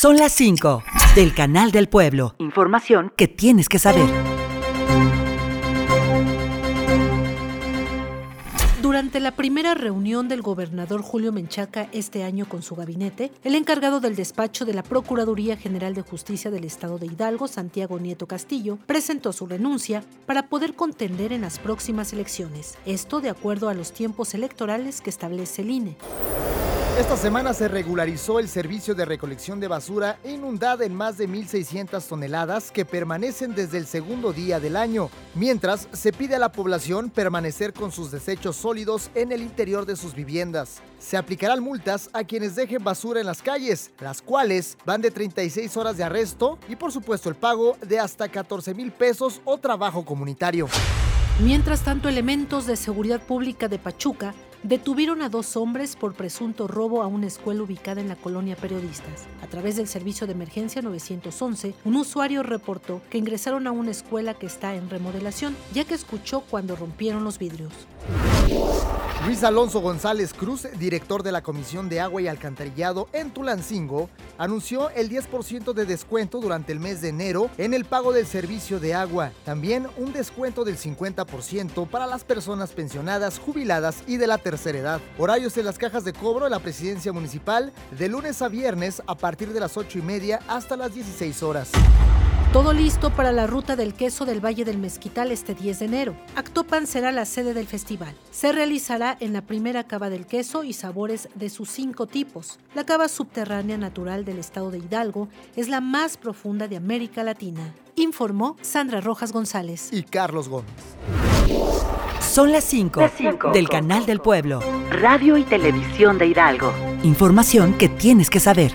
Son las 5 del Canal del Pueblo. Información que tienes que saber. Durante la primera reunión del gobernador Julio Menchaca este año con su gabinete, el encargado del despacho de la Procuraduría General de Justicia del Estado de Hidalgo, Santiago Nieto Castillo, presentó su renuncia para poder contender en las próximas elecciones. Esto de acuerdo a los tiempos electorales que establece el INE. Esta semana se regularizó el servicio de recolección de basura inundada en más de 1.600 toneladas que permanecen desde el segundo día del año, mientras se pide a la población permanecer con sus desechos sólidos en el interior de sus viviendas. Se aplicarán multas a quienes dejen basura en las calles, las cuales van de 36 horas de arresto y por supuesto el pago de hasta 14 mil pesos o trabajo comunitario. Mientras tanto, elementos de seguridad pública de Pachuca detuvieron a dos hombres por presunto robo a una escuela ubicada en la colonia Periodistas. A través del servicio de emergencia 911, un usuario reportó que ingresaron a una escuela que está en remodelación, ya que escuchó cuando rompieron los vidrios. Luis Alonso González Cruz, director de la Comisión de Agua y Alcantarillado en Tulancingo, anunció el 10% de descuento durante el mes de enero en el pago del servicio de agua. También un descuento del 50% para las personas pensionadas, jubiladas y de la tercera edad. Horarios en las cajas de cobro de la presidencia municipal de lunes a viernes a partir de las 8 y media hasta las 16 horas. Todo listo para la ruta del queso del Valle del Mezquital este 10 de enero. Actopan será la sede del festival. Se realizará en la primera cava del queso y sabores de sus cinco tipos. La cava subterránea natural del estado de Hidalgo es la más profunda de América Latina, informó Sandra Rojas González. Y Carlos Gómez. Son las 5 del Canal del Pueblo. Radio y Televisión de Hidalgo. Información que tienes que saber.